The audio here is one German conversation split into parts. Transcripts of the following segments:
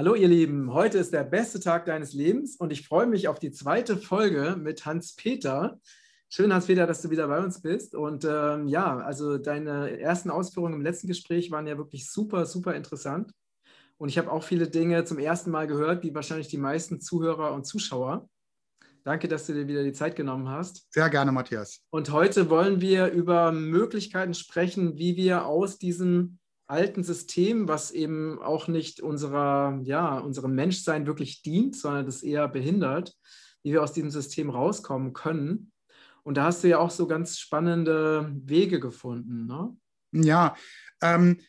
Hallo ihr Lieben, heute ist der beste Tag deines Lebens und ich freue mich auf die zweite Folge mit Hans-Peter. Schön, Hans-Peter, dass du wieder bei uns bist. Und ähm, ja, also deine ersten Ausführungen im letzten Gespräch waren ja wirklich super, super interessant. Und ich habe auch viele Dinge zum ersten Mal gehört, wie wahrscheinlich die meisten Zuhörer und Zuschauer. Danke, dass du dir wieder die Zeit genommen hast. Sehr gerne, Matthias. Und heute wollen wir über Möglichkeiten sprechen, wie wir aus diesem alten System, was eben auch nicht unserer, ja, unserem Menschsein wirklich dient, sondern das eher behindert, wie wir aus diesem System rauskommen können. Und da hast du ja auch so ganz spannende Wege gefunden. Ne? Ja, ähm,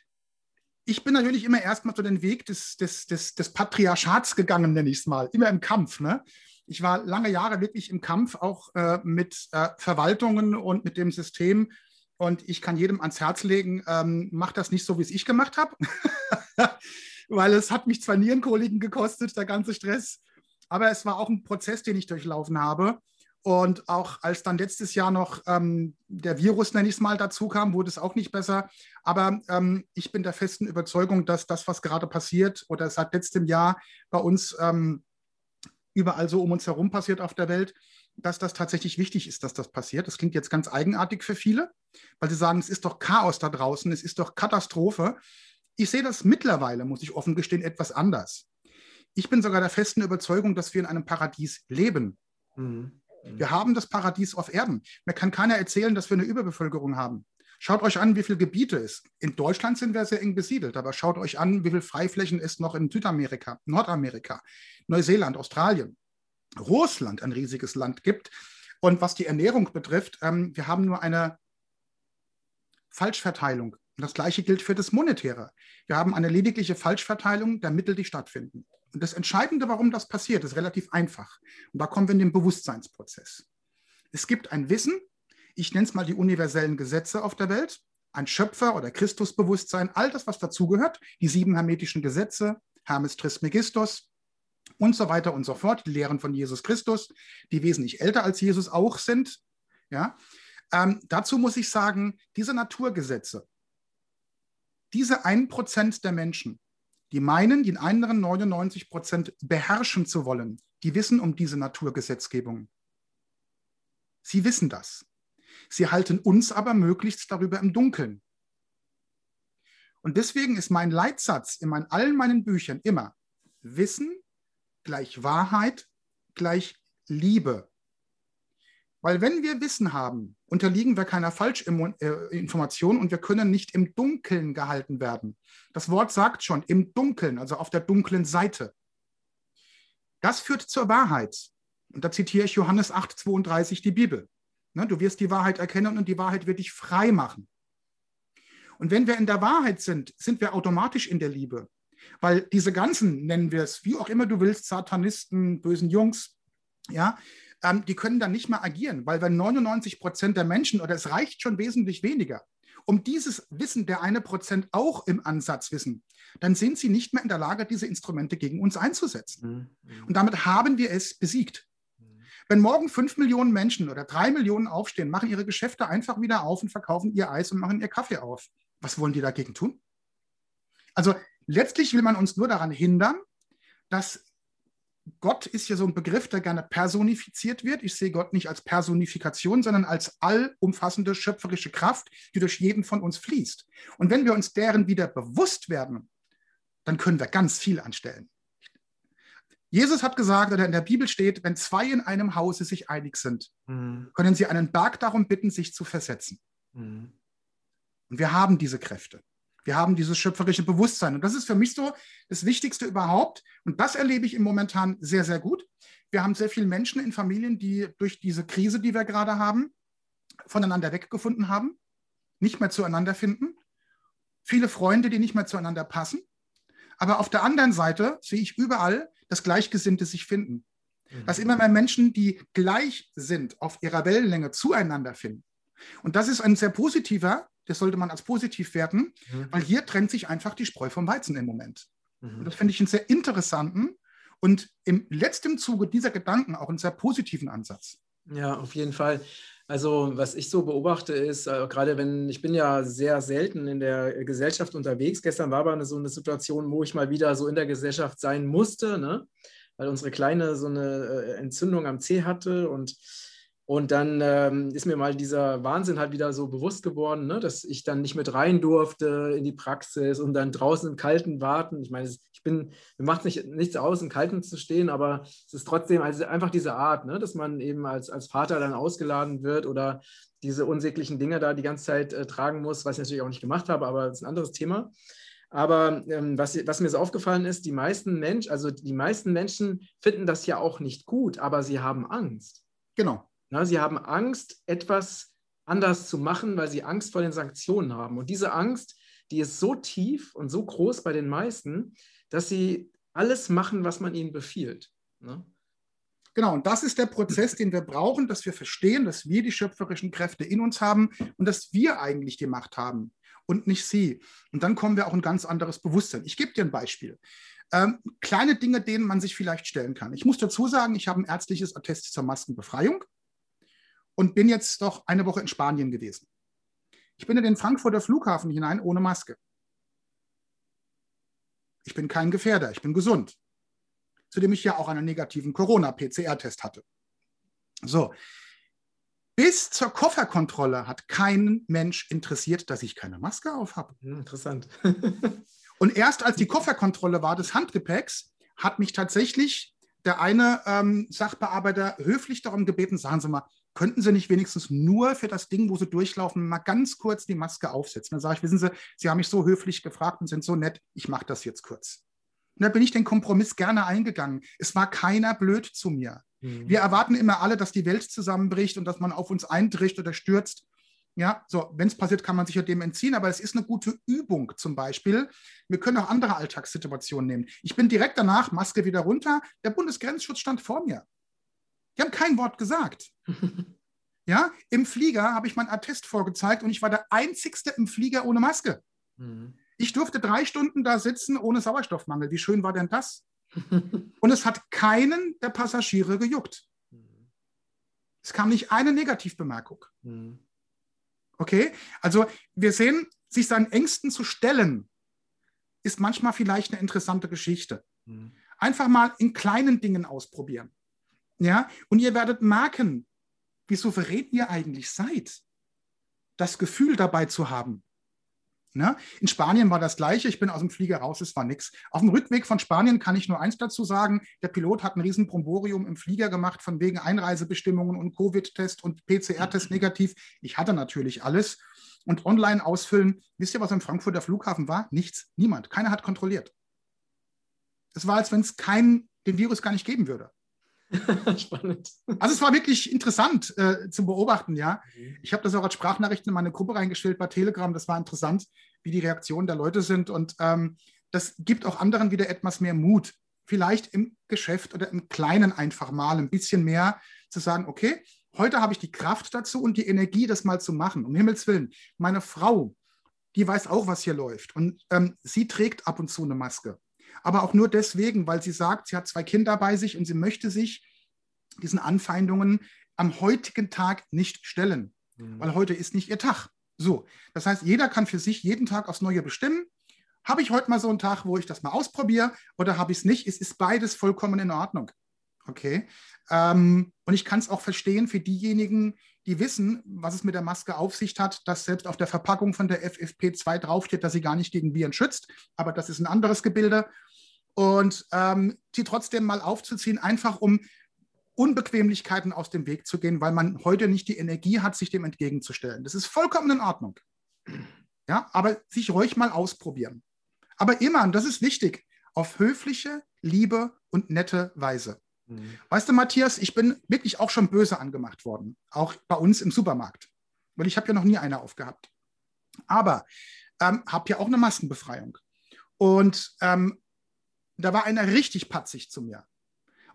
ich bin natürlich immer erstmal so den Weg des, des, des, des Patriarchats gegangen, nenne ich es mal, immer im Kampf. Ne? Ich war lange Jahre wirklich im Kampf, auch äh, mit äh, Verwaltungen und mit dem System, und ich kann jedem ans Herz legen, ähm, mach das nicht so, wie es ich gemacht habe, weil es hat mich zwar Nierenkoliken gekostet, der ganze Stress, aber es war auch ein Prozess, den ich durchlaufen habe. Und auch als dann letztes Jahr noch ähm, der Virus, nenne ich es mal, dazu kam, wurde es auch nicht besser. Aber ähm, ich bin der festen Überzeugung, dass das, was gerade passiert oder seit letztem Jahr bei uns ähm, überall so um uns herum passiert auf der Welt, dass das tatsächlich wichtig ist, dass das passiert. Das klingt jetzt ganz eigenartig für viele, weil sie sagen, es ist doch Chaos da draußen, es ist doch Katastrophe. Ich sehe das mittlerweile, muss ich offen gestehen, etwas anders. Ich bin sogar der festen Überzeugung, dass wir in einem Paradies leben. Mhm. Wir haben das Paradies auf Erden. Mir kann keiner erzählen, dass wir eine Überbevölkerung haben. Schaut euch an, wie viele Gebiete es. In Deutschland sind wir sehr eng besiedelt, aber schaut euch an, wie viele Freiflächen es noch in Südamerika, Nordamerika, Neuseeland, Australien. Russland ein riesiges Land gibt. Und was die Ernährung betrifft, ähm, wir haben nur eine Falschverteilung. Und das Gleiche gilt für das Monetäre. Wir haben eine ledigliche Falschverteilung der Mittel, die stattfinden. Und das Entscheidende, warum das passiert, ist relativ einfach. Und da kommen wir in den Bewusstseinsprozess. Es gibt ein Wissen, ich nenne es mal die universellen Gesetze auf der Welt, ein Schöpfer- oder Christusbewusstsein, all das, was dazugehört, die sieben hermetischen Gesetze, Hermes Trismegistos, und so weiter und so fort, die Lehren von Jesus Christus, die wesentlich älter als Jesus auch sind. Ja? Ähm, dazu muss ich sagen, diese Naturgesetze, diese 1% der Menschen, die meinen, den anderen 99% beherrschen zu wollen, die wissen um diese Naturgesetzgebung. Sie wissen das. Sie halten uns aber möglichst darüber im Dunkeln. Und deswegen ist mein Leitsatz in meinen, allen meinen Büchern immer, Wissen gleich Wahrheit gleich Liebe. Weil wenn wir Wissen haben, unterliegen wir keiner Falschinformation und wir können nicht im Dunkeln gehalten werden. Das Wort sagt schon, im Dunkeln, also auf der dunklen Seite. Das führt zur Wahrheit. Und da zitiere ich Johannes 8, 32, die Bibel. Ne, du wirst die Wahrheit erkennen und die Wahrheit wird dich frei machen. Und wenn wir in der Wahrheit sind, sind wir automatisch in der Liebe. Weil diese ganzen, nennen wir es, wie auch immer du willst, Satanisten, bösen Jungs, ja, ähm, die können dann nicht mehr agieren, weil wenn 99 Prozent der Menschen, oder es reicht schon wesentlich weniger, um dieses Wissen der eine Prozent auch im Ansatz wissen, dann sind sie nicht mehr in der Lage, diese Instrumente gegen uns einzusetzen. Mhm. Und damit haben wir es besiegt. Mhm. Wenn morgen fünf Millionen Menschen oder drei Millionen aufstehen, machen ihre Geschäfte einfach wieder auf und verkaufen ihr Eis und machen ihr Kaffee auf, was wollen die dagegen tun? Also Letztlich will man uns nur daran hindern, dass Gott ist ja so ein Begriff, der gerne personifiziert wird. Ich sehe Gott nicht als Personifikation, sondern als allumfassende schöpferische Kraft, die durch jeden von uns fließt. Und wenn wir uns deren wieder bewusst werden, dann können wir ganz viel anstellen. Jesus hat gesagt, oder in der Bibel steht, wenn zwei in einem Hause sich einig sind, mhm. können sie einen Berg darum bitten, sich zu versetzen. Mhm. Und wir haben diese Kräfte. Wir haben dieses schöpferische Bewusstsein. Und das ist für mich so das Wichtigste überhaupt. Und das erlebe ich im Momentan sehr, sehr gut. Wir haben sehr viele Menschen in Familien, die durch diese Krise, die wir gerade haben, voneinander weggefunden haben, nicht mehr zueinander finden. Viele Freunde, die nicht mehr zueinander passen. Aber auf der anderen Seite sehe ich überall, dass Gleichgesinnte sich finden. Mhm. Dass immer mehr Menschen, die gleich sind, auf ihrer Wellenlänge zueinander finden. Und das ist ein sehr positiver das sollte man als positiv werten, mhm. weil hier trennt sich einfach die Spreu vom Weizen im Moment. Mhm. Und das finde ich einen sehr interessanten und im letzten Zuge dieser Gedanken auch einen sehr positiven Ansatz. Ja, auf jeden Fall. Also was ich so beobachte ist, äh, gerade wenn, ich bin ja sehr selten in der Gesellschaft unterwegs. Gestern war aber eine, so eine Situation, wo ich mal wieder so in der Gesellschaft sein musste, ne? weil unsere Kleine so eine äh, Entzündung am Zeh hatte und und dann ähm, ist mir mal dieser Wahnsinn halt wieder so bewusst geworden, ne, dass ich dann nicht mit rein durfte in die Praxis und dann draußen im Kalten warten. Ich meine, ich bin, mir macht nicht, nichts aus, im Kalten zu stehen, aber es ist trotzdem also einfach diese Art, ne, dass man eben als, als Vater dann ausgeladen wird oder diese unsäglichen Dinge da die ganze Zeit äh, tragen muss, was ich natürlich auch nicht gemacht habe, aber das ist ein anderes Thema. Aber ähm, was, was, mir so aufgefallen ist, die meisten Menschen, also die meisten Menschen finden das ja auch nicht gut, aber sie haben Angst. Genau. Na, sie haben Angst, etwas anders zu machen, weil sie Angst vor den Sanktionen haben. Und diese Angst, die ist so tief und so groß bei den meisten, dass sie alles machen, was man ihnen befiehlt. Ne? Genau, und das ist der Prozess, den wir brauchen, dass wir verstehen, dass wir die schöpferischen Kräfte in uns haben und dass wir eigentlich die Macht haben und nicht sie. Und dann kommen wir auch ein ganz anderes Bewusstsein. Ich gebe dir ein Beispiel. Ähm, kleine Dinge, denen man sich vielleicht stellen kann. Ich muss dazu sagen, ich habe ein ärztliches Attest zur Maskenbefreiung und bin jetzt doch eine Woche in Spanien gewesen. Ich bin in den Frankfurter Flughafen hinein ohne Maske. Ich bin kein Gefährder, ich bin gesund. Zudem ich ja auch einen negativen Corona-PCR-Test hatte. So. Bis zur Kofferkontrolle hat kein Mensch interessiert, dass ich keine Maske auf habe. Hm, interessant. Und erst als die Kofferkontrolle war des Handgepäcks, hat mich tatsächlich der eine ähm, Sachbearbeiter höflich darum gebeten, sagen Sie mal, könnten Sie nicht wenigstens nur für das Ding, wo Sie durchlaufen, mal ganz kurz die Maske aufsetzen? Dann sage ich, wissen Sie, Sie haben mich so höflich gefragt und sind so nett, ich mache das jetzt kurz. Und da bin ich den Kompromiss gerne eingegangen. Es war keiner blöd zu mir. Mhm. Wir erwarten immer alle, dass die Welt zusammenbricht und dass man auf uns eintricht oder stürzt. Ja, so, wenn es passiert, kann man sich ja dem entziehen, aber es ist eine gute Übung zum Beispiel. Wir können auch andere Alltagssituationen nehmen. Ich bin direkt danach, Maske wieder runter, der Bundesgrenzschutz stand vor mir. Die haben kein Wort gesagt. ja, im Flieger habe ich mein Attest vorgezeigt und ich war der Einzigste im Flieger ohne Maske. Mhm. Ich durfte drei Stunden da sitzen ohne Sauerstoffmangel. Wie schön war denn das? und es hat keinen der Passagiere gejuckt. Mhm. Es kam nicht eine Negativbemerkung. Mhm. Okay, also wir sehen, sich seinen Ängsten zu stellen, ist manchmal vielleicht eine interessante Geschichte. Mhm. Einfach mal in kleinen Dingen ausprobieren. Ja, und ihr werdet merken, wie souverän ihr eigentlich seid, das Gefühl dabei zu haben. Ne? In Spanien war das gleiche. Ich bin aus dem Flieger raus, es war nichts. Auf dem Rückweg von Spanien kann ich nur eins dazu sagen. Der Pilot hat ein riesen Bromborium im Flieger gemacht, von wegen Einreisebestimmungen und Covid-Test und PCR-Test negativ. Ich hatte natürlich alles. Und online ausfüllen. Wisst ihr, was am Frankfurter Flughafen war? Nichts. Niemand. Keiner hat kontrolliert. Es war, als wenn es den Virus gar nicht geben würde. Spannend. Also es war wirklich interessant äh, zu beobachten, ja. Mhm. Ich habe das auch als Sprachnachrichten in meine Gruppe reingestellt bei Telegram. Das war interessant, wie die Reaktionen der Leute sind. Und ähm, das gibt auch anderen wieder etwas mehr Mut. Vielleicht im Geschäft oder im Kleinen einfach mal ein bisschen mehr zu sagen, okay, heute habe ich die Kraft dazu und die Energie, das mal zu machen. Um Himmels Willen. Meine Frau, die weiß auch, was hier läuft. Und ähm, sie trägt ab und zu eine Maske aber auch nur deswegen, weil sie sagt, sie hat zwei Kinder bei sich und sie möchte sich diesen Anfeindungen am heutigen Tag nicht stellen, mhm. weil heute ist nicht ihr Tag. So, das heißt, jeder kann für sich jeden Tag aufs Neue bestimmen. Habe ich heute mal so einen Tag, wo ich das mal ausprobiere oder habe ich es nicht? Es ist beides vollkommen in Ordnung. Okay. Ähm, und ich kann es auch verstehen für diejenigen, die wissen, was es mit der Maske auf sich hat, dass selbst auf der Verpackung von der FFP2 draufsteht, dass sie gar nicht gegen Viren schützt. Aber das ist ein anderes Gebilde und ähm, die trotzdem mal aufzuziehen, einfach um Unbequemlichkeiten aus dem Weg zu gehen, weil man heute nicht die Energie hat, sich dem entgegenzustellen. Das ist vollkommen in Ordnung. Ja, aber sich ruhig mal ausprobieren. Aber immer, und das ist wichtig, auf höfliche, liebe und nette Weise. Mhm. Weißt du, Matthias, ich bin wirklich auch schon böse angemacht worden, auch bei uns im Supermarkt, weil ich habe ja noch nie eine aufgehabt. Aber ähm, habe ja auch eine Maskenbefreiung. Und ähm, da war einer richtig patzig zu mir.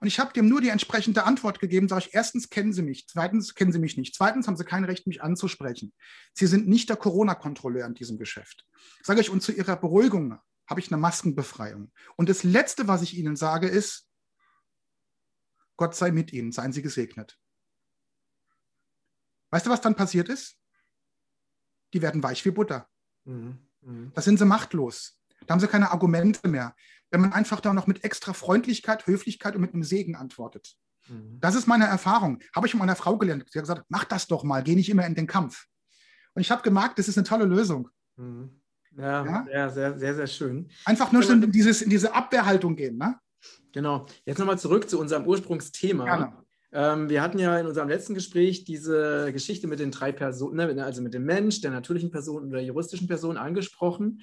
Und ich habe dem nur die entsprechende Antwort gegeben, sage ich, erstens kennen Sie mich, zweitens kennen Sie mich nicht, zweitens haben Sie kein Recht, mich anzusprechen. Sie sind nicht der Corona-Kontrolleur in diesem Geschäft. Sage ich, und zu Ihrer Beruhigung habe ich eine Maskenbefreiung. Und das Letzte, was ich Ihnen sage, ist, Gott sei mit Ihnen, seien Sie gesegnet. Weißt du, was dann passiert ist? Die werden weich wie Butter. Mhm. Mhm. Da sind sie machtlos. Da haben sie keine Argumente mehr. Wenn man einfach da noch mit extra Freundlichkeit, Höflichkeit und mit einem Segen antwortet. Mhm. Das ist meine Erfahrung. Habe ich von meiner Frau gelernt. Sie hat gesagt, mach das doch mal, geh nicht immer in den Kampf. Und ich habe gemerkt, das ist eine tolle Lösung. Mhm. Ja, Ja? ja? sehr, sehr, sehr schön. Einfach nur schon in, dieses, in diese Abwehrhaltung gehen. Ne? Genau. Jetzt nochmal zurück zu unserem Ursprungsthema. Ähm, wir hatten ja in unserem letzten Gespräch diese Geschichte mit den drei Personen, ne, also mit dem Mensch, der natürlichen Person und der juristischen Person angesprochen.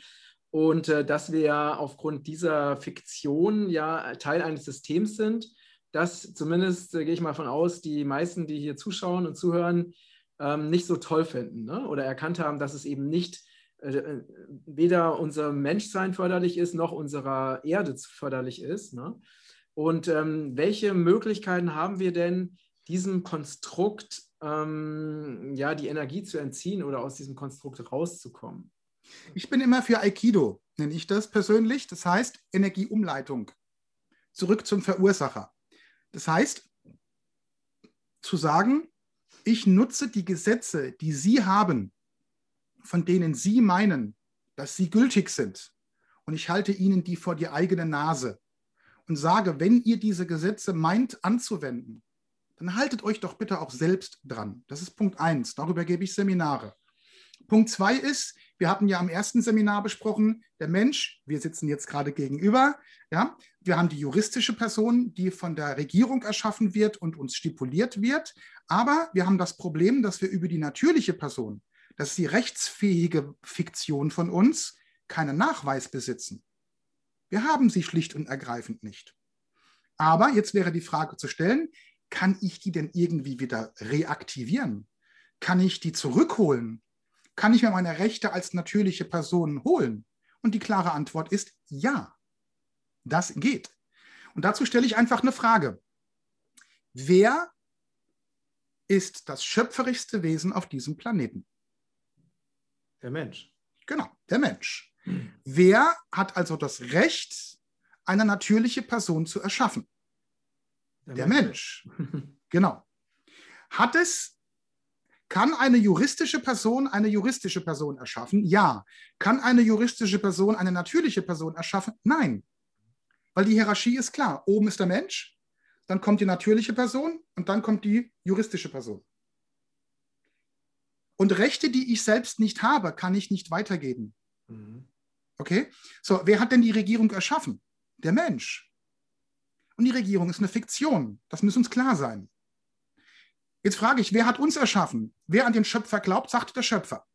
Und äh, dass wir ja aufgrund dieser Fiktion ja Teil eines Systems sind, das zumindest, äh, gehe ich mal von aus, die meisten, die hier zuschauen und zuhören, ähm, nicht so toll finden ne? oder erkannt haben, dass es eben nicht äh, äh, weder unser Menschsein förderlich ist, noch unserer Erde förderlich ist. Ne? Und ähm, welche Möglichkeiten haben wir denn, diesem Konstrukt ähm, ja die Energie zu entziehen oder aus diesem Konstrukt rauszukommen? Ich bin immer für Aikido, nenne ich das persönlich. Das heißt Energieumleitung. Zurück zum Verursacher. Das heißt, zu sagen, ich nutze die Gesetze, die Sie haben, von denen Sie meinen, dass sie gültig sind, und ich halte Ihnen die vor die eigene Nase und sage, wenn ihr diese Gesetze meint anzuwenden, dann haltet euch doch bitte auch selbst dran. Das ist Punkt eins. Darüber gebe ich Seminare. Punkt zwei ist, wir hatten ja am ersten Seminar besprochen, der Mensch, wir sitzen jetzt gerade gegenüber, ja, wir haben die juristische Person, die von der Regierung erschaffen wird und uns stipuliert wird, aber wir haben das Problem, dass wir über die natürliche Person, das ist die rechtsfähige Fiktion von uns, keinen Nachweis besitzen. Wir haben sie schlicht und ergreifend nicht. Aber jetzt wäre die Frage zu stellen, kann ich die denn irgendwie wieder reaktivieren? Kann ich die zurückholen? Kann ich mir meine Rechte als natürliche Person holen? Und die klare Antwort ist ja. Das geht. Und dazu stelle ich einfach eine Frage. Wer ist das schöpferischste Wesen auf diesem Planeten? Der Mensch. Genau, der Mensch. Wer hat also das Recht, eine natürliche Person zu erschaffen? Der Mensch. Genau. Hat es, kann eine juristische Person eine juristische Person erschaffen? Ja. Kann eine juristische Person eine natürliche Person erschaffen? Nein. Weil die Hierarchie ist klar. Oben ist der Mensch, dann kommt die natürliche Person und dann kommt die juristische Person. Und Rechte, die ich selbst nicht habe, kann ich nicht weitergeben. Mhm. Okay? So, wer hat denn die Regierung erschaffen? Der Mensch. Und die Regierung ist eine Fiktion. Das muss uns klar sein. Jetzt frage ich, wer hat uns erschaffen? Wer an den Schöpfer glaubt, sagt der Schöpfer.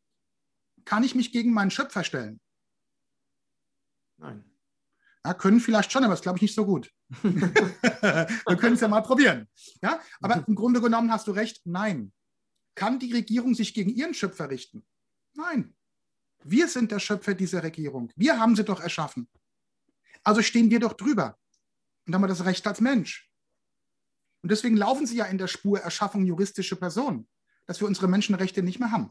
Kann ich mich gegen meinen Schöpfer stellen? Nein. Ja, können vielleicht schon, aber das glaube ich nicht so gut. Wir können es ja mal probieren. Ja? Aber im Grunde genommen hast du recht, nein. Kann die Regierung sich gegen ihren Schöpfer richten? Nein. Wir sind der Schöpfer dieser Regierung. Wir haben sie doch erschaffen. Also stehen wir doch drüber. Und haben das Recht als Mensch. Und deswegen laufen sie ja in der Spur Erschaffung juristische Person, dass wir unsere Menschenrechte nicht mehr haben.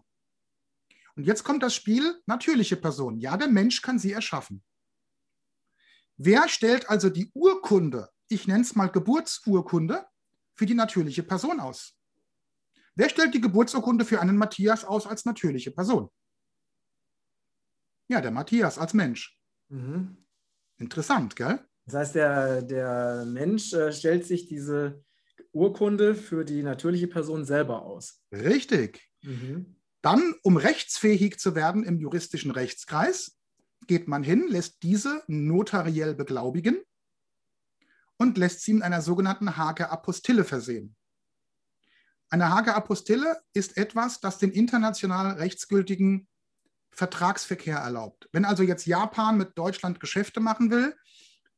Und jetzt kommt das Spiel natürliche Person. Ja, der Mensch kann sie erschaffen. Wer stellt also die Urkunde, ich nenne es mal Geburtsurkunde, für die natürliche Person aus? Wer stellt die Geburtsurkunde für einen Matthias aus als natürliche Person? Ja, der Matthias als Mensch. Mhm. Interessant, gell? Das heißt, der, der Mensch äh, stellt sich diese Urkunde für die natürliche Person selber aus. Richtig. Mhm. Dann, um rechtsfähig zu werden im juristischen Rechtskreis, geht man hin, lässt diese notariell beglaubigen und lässt sie mit einer sogenannten Hake Apostille versehen. Eine Hake Apostille ist etwas, das den international rechtsgültigen Vertragsverkehr erlaubt. Wenn also jetzt Japan mit Deutschland Geschäfte machen will,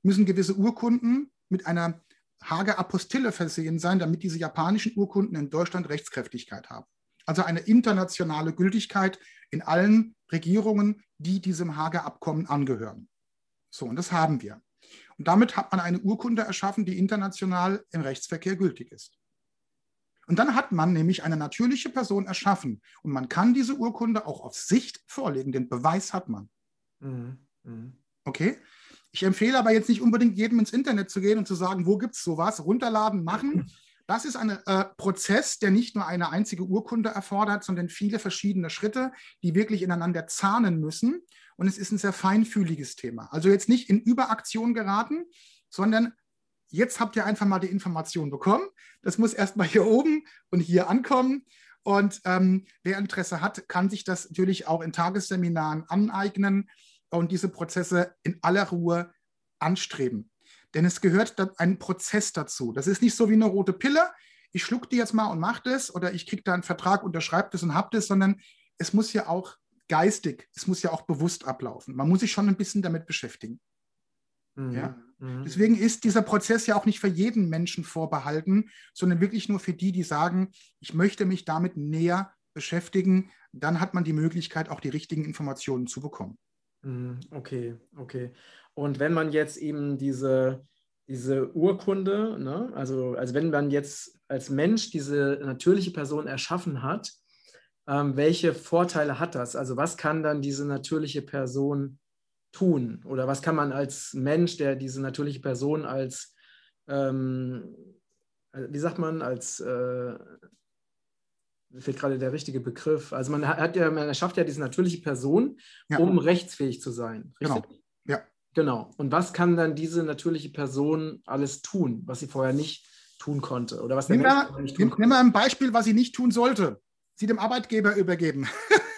müssen gewisse Urkunden mit einer Hage Apostille versehen sein, damit diese japanischen Urkunden in Deutschland Rechtskräftigkeit haben. Also eine internationale Gültigkeit in allen Regierungen, die diesem Hager Abkommen angehören. So, und das haben wir. Und damit hat man eine Urkunde erschaffen, die international im Rechtsverkehr gültig ist. Und dann hat man nämlich eine natürliche Person erschaffen. Und man kann diese Urkunde auch auf Sicht vorlegen. Den Beweis hat man. Mhm. Mhm. Okay? Ich empfehle aber jetzt nicht unbedingt jedem ins Internet zu gehen und zu sagen, wo gibt es sowas? Runterladen, machen. Das ist ein äh, Prozess, der nicht nur eine einzige Urkunde erfordert, sondern viele verschiedene Schritte, die wirklich ineinander zahnen müssen. Und es ist ein sehr feinfühliges Thema. Also jetzt nicht in Überaktion geraten, sondern jetzt habt ihr einfach mal die Information bekommen. Das muss erstmal hier oben und hier ankommen. Und ähm, wer Interesse hat, kann sich das natürlich auch in Tagesseminaren aneignen und diese Prozesse in aller Ruhe anstreben. Denn es gehört ein Prozess dazu. Das ist nicht so wie eine rote Pille. Ich schluck die jetzt mal und mache das oder ich kriege da einen Vertrag, unterschreibe das und habe das, sondern es muss ja auch geistig, es muss ja auch bewusst ablaufen. Man muss sich schon ein bisschen damit beschäftigen. Mhm. Ja? Mhm. Deswegen ist dieser Prozess ja auch nicht für jeden Menschen vorbehalten, sondern wirklich nur für die, die sagen, ich möchte mich damit näher beschäftigen. Dann hat man die Möglichkeit, auch die richtigen Informationen zu bekommen. Mhm. Okay, okay. Und wenn man jetzt eben diese, diese Urkunde, ne, also, also wenn man jetzt als Mensch diese natürliche Person erschaffen hat, ähm, welche Vorteile hat das? Also was kann dann diese natürliche Person tun? Oder was kann man als Mensch, der diese natürliche Person als, ähm, wie sagt man, als, äh, mir fehlt gerade der richtige Begriff. Also man hat ja, man erschafft ja diese natürliche Person, ja. um rechtsfähig zu sein. Richtig? Genau. Ja. Genau. Und was kann dann diese natürliche Person alles tun, was sie vorher nicht tun konnte? Oder was der nimm Mensch mal, nicht tun nimm, konnte? Nimm mal ein Beispiel, was sie nicht tun sollte. Sie dem Arbeitgeber übergeben.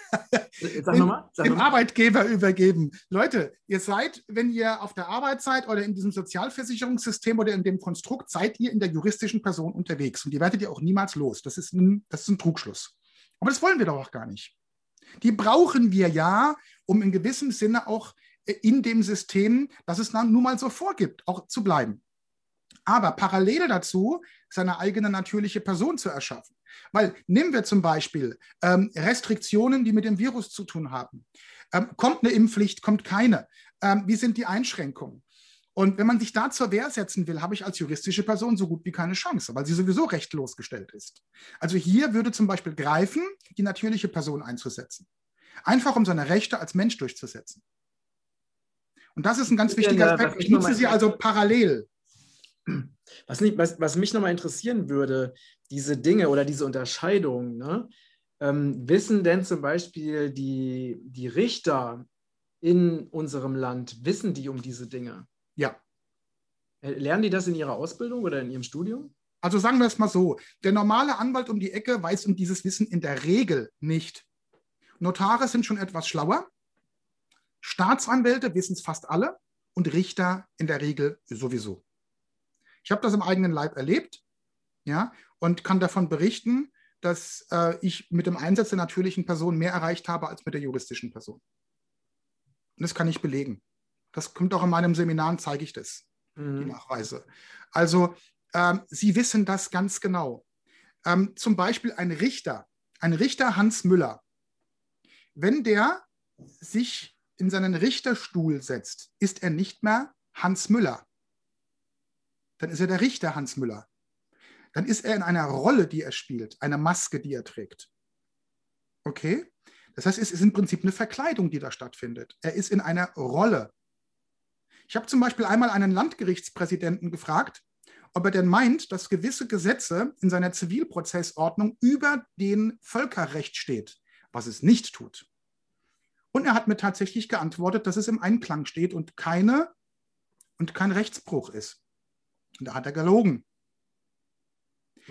Sag nochmal. Dem noch Arbeitgeber übergeben. Leute, ihr seid, wenn ihr auf der Arbeit seid oder in diesem Sozialversicherungssystem oder in dem Konstrukt, seid ihr in der juristischen Person unterwegs. Und die werdet ihr auch niemals los. Das ist ein, das ist ein Trugschluss. Aber das wollen wir doch auch gar nicht. Die brauchen wir ja, um in gewissem Sinne auch in dem System, das es dann nun mal so vorgibt, auch zu bleiben. Aber parallel dazu seine eigene natürliche Person zu erschaffen. Weil nehmen wir zum Beispiel ähm, Restriktionen, die mit dem Virus zu tun haben. Ähm, kommt eine Impfpflicht, kommt keine? Ähm, wie sind die Einschränkungen? Und wenn man sich da zur Wehr setzen will, habe ich als juristische Person so gut wie keine Chance, weil sie sowieso rechtlos gestellt ist. Also hier würde zum Beispiel greifen, die natürliche Person einzusetzen. Einfach um seine Rechte als Mensch durchzusetzen. Und das ist ein ganz wichtiger Aspekt. Ich nutze sie also parallel. Was, nicht, was, was mich nochmal interessieren würde, diese Dinge oder diese Unterscheidung, ne? ähm, wissen denn zum Beispiel die, die Richter in unserem Land, wissen die um diese Dinge? Ja. Äh, lernen die das in ihrer Ausbildung oder in ihrem Studium? Also sagen wir es mal so, der normale Anwalt um die Ecke weiß um dieses Wissen in der Regel nicht. Notare sind schon etwas schlauer, Staatsanwälte wissen es fast alle und Richter in der Regel sowieso. Ich habe das im eigenen Leib erlebt ja, und kann davon berichten, dass äh, ich mit dem Einsatz der natürlichen Person mehr erreicht habe als mit der juristischen Person. Und das kann ich belegen. Das kommt auch in meinem Seminar, zeige ich das, mhm. die Nachweise. Also ähm, Sie wissen das ganz genau. Ähm, zum Beispiel ein Richter, ein Richter Hans Müller, wenn der sich in seinen Richterstuhl setzt, ist er nicht mehr Hans Müller. Dann ist er der Richter Hans Müller. Dann ist er in einer Rolle, die er spielt, einer Maske, die er trägt. Okay? Das heißt, es ist im Prinzip eine Verkleidung, die da stattfindet. Er ist in einer Rolle. Ich habe zum Beispiel einmal einen Landgerichtspräsidenten gefragt, ob er denn meint, dass gewisse Gesetze in seiner Zivilprozessordnung über den Völkerrecht steht, was es nicht tut. Und er hat mir tatsächlich geantwortet, dass es im Einklang steht und keine und kein Rechtsbruch ist. Und da hat er gelogen.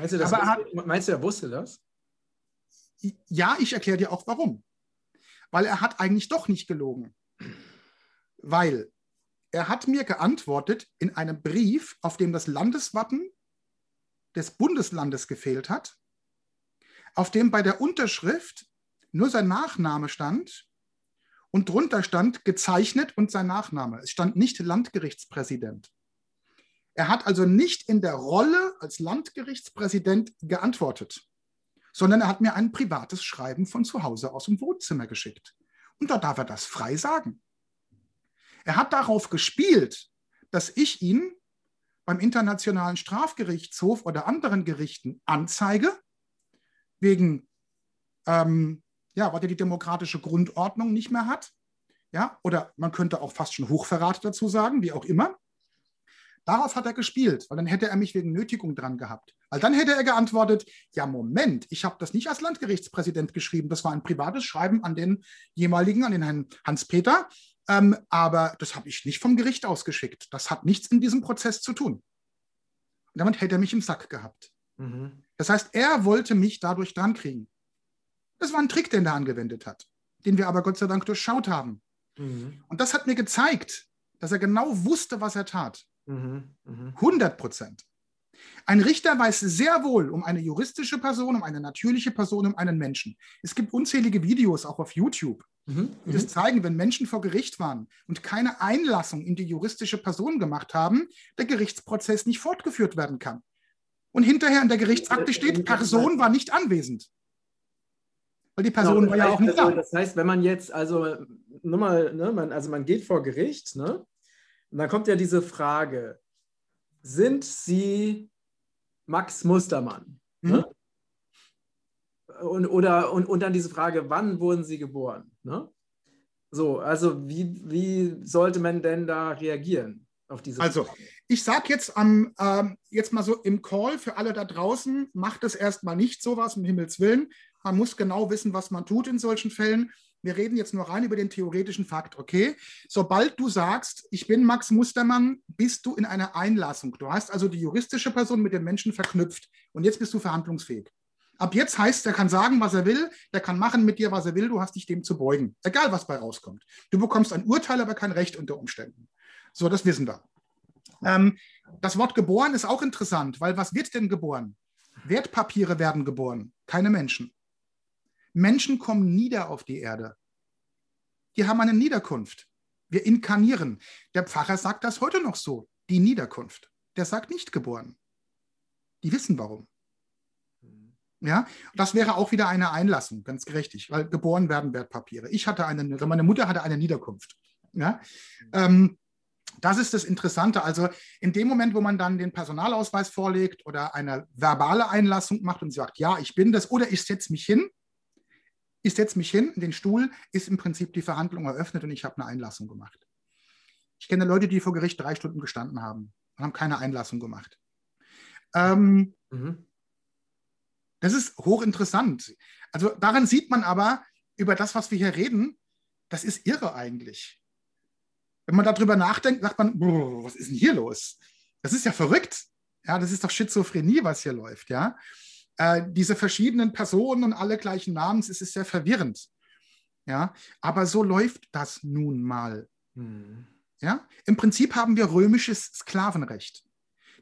Meinst du, das Aber wusste, hat, meinst du, er wusste das? Ja, ich erkläre dir auch warum. Weil er hat eigentlich doch nicht gelogen. Weil er hat mir geantwortet in einem Brief, auf dem das Landeswappen des Bundeslandes gefehlt hat, auf dem bei der Unterschrift nur sein Nachname stand und drunter stand gezeichnet und sein Nachname. Es stand nicht Landgerichtspräsident. Er hat also nicht in der Rolle als Landgerichtspräsident geantwortet, sondern er hat mir ein privates Schreiben von zu Hause aus dem Wohnzimmer geschickt. Und da darf er das frei sagen. Er hat darauf gespielt, dass ich ihn beim Internationalen Strafgerichtshof oder anderen Gerichten anzeige, wegen ähm, ja, weil er die demokratische Grundordnung nicht mehr hat. Ja, oder man könnte auch fast schon Hochverrat dazu sagen, wie auch immer. Darauf hat er gespielt, weil dann hätte er mich wegen Nötigung dran gehabt. Weil dann hätte er geantwortet, ja Moment, ich habe das nicht als Landgerichtspräsident geschrieben, das war ein privates Schreiben an den jeweiligen, an den Herrn Hans-Peter, ähm, aber das habe ich nicht vom Gericht ausgeschickt. Das hat nichts in diesem Prozess zu tun. Und damit hätte er mich im Sack gehabt. Mhm. Das heißt, er wollte mich dadurch dran kriegen. Das war ein Trick, den er angewendet hat, den wir aber Gott sei Dank durchschaut haben. Mhm. Und das hat mir gezeigt, dass er genau wusste, was er tat. 100 Prozent. Ein Richter weiß sehr wohl um eine juristische Person, um eine natürliche Person, um einen Menschen. Es gibt unzählige Videos auch auf YouTube, mhm. die das zeigen, wenn Menschen vor Gericht waren und keine Einlassung in die juristische Person gemacht haben, der Gerichtsprozess nicht fortgeführt werden kann. Und hinterher in der Gerichtsakte steht, Person war nicht anwesend. Weil die Person genau, war ja auch nicht also, da. Das heißt, wenn man jetzt, also, nur mal, ne, man, also man geht vor Gericht, ne? Und dann kommt ja diese Frage, sind Sie Max Mustermann? Mhm. Ne? Und, oder, und, und dann diese Frage, wann wurden Sie geboren? Ne? So, also wie, wie sollte man denn da reagieren auf diese Also, Frage? ich sage jetzt, am, ähm, jetzt mal so im Call für alle da draußen, macht es erstmal nicht sowas, um Himmels Willen. Man muss genau wissen, was man tut in solchen Fällen. Wir reden jetzt nur rein über den theoretischen Fakt, okay? Sobald du sagst, ich bin Max Mustermann, bist du in einer Einlassung. Du hast also die juristische Person mit dem Menschen verknüpft und jetzt bist du verhandlungsfähig. Ab jetzt heißt, er kann sagen, was er will, der kann machen mit dir, was er will, du hast dich dem zu beugen. Egal, was bei rauskommt. Du bekommst ein Urteil, aber kein Recht unter Umständen. So, das wissen wir. Ähm, das Wort geboren ist auch interessant, weil was wird denn geboren? Wertpapiere werden geboren, keine Menschen. Menschen kommen nieder auf die Erde. Die haben eine Niederkunft. Wir inkarnieren. Der Pfarrer sagt das heute noch so, die Niederkunft. Der sagt nicht geboren. Die wissen warum. Ja, das wäre auch wieder eine Einlassung, ganz gerechtig, weil geboren werden Wertpapiere. Ich hatte eine, meine Mutter hatte eine Niederkunft. Ja, ähm, das ist das Interessante. Also in dem Moment, wo man dann den Personalausweis vorlegt oder eine verbale Einlassung macht und sagt, ja, ich bin das oder ich setze mich hin, ich setze mich hin in den Stuhl, ist im Prinzip die Verhandlung eröffnet und ich habe eine Einlassung gemacht. Ich kenne Leute, die vor Gericht drei Stunden gestanden haben und haben keine Einlassung gemacht. Ähm, mhm. Das ist hochinteressant. Also daran sieht man aber, über das, was wir hier reden, das ist irre eigentlich. Wenn man darüber nachdenkt, sagt man, was ist denn hier los? Das ist ja verrückt. Ja, das ist doch Schizophrenie, was hier läuft, ja äh, diese verschiedenen Personen und alle gleichen Namens, es ist sehr verwirrend. Ja, aber so läuft das nun mal. Hm. Ja, im Prinzip haben wir römisches Sklavenrecht.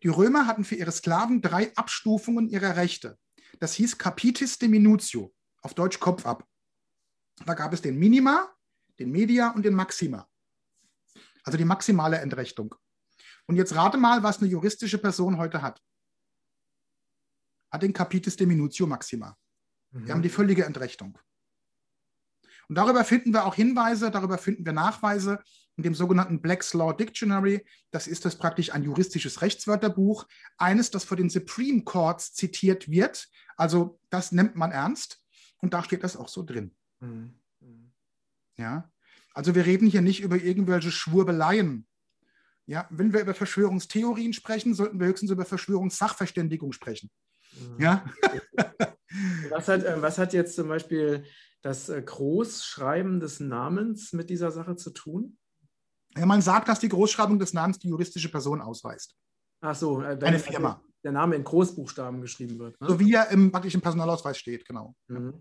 Die Römer hatten für ihre Sklaven drei Abstufungen ihrer Rechte. Das hieß Capitis de Minutio, auf Deutsch Kopf ab. Da gab es den Minima, den Media und den Maxima. Also die maximale Entrechtung. Und jetzt rate mal, was eine juristische Person heute hat hat den Capitis de Minutio Maxima. Mhm. Wir haben die völlige Entrechtung. Und darüber finden wir auch Hinweise, darüber finden wir Nachweise in dem sogenannten Black's Law Dictionary. Das ist das praktisch ein juristisches Rechtswörterbuch, eines, das vor den Supreme Courts zitiert wird. Also das nimmt man ernst und da steht das auch so drin. Mhm. Ja, also wir reden hier nicht über irgendwelche Schwurbeleien. Ja, wenn wir über Verschwörungstheorien sprechen, sollten wir höchstens über Verschwörungssachverständigung sprechen. Mhm. Ja. was, hat, äh, was hat jetzt zum Beispiel das äh, Großschreiben des Namens mit dieser Sache zu tun? Ja, man sagt, dass die Großschreibung des Namens die juristische Person ausweist. Ach so, äh, eine Firma. Also der Name in Großbuchstaben geschrieben wird. Ne? So wie er im, praktisch im Personalausweis steht, genau. Mhm.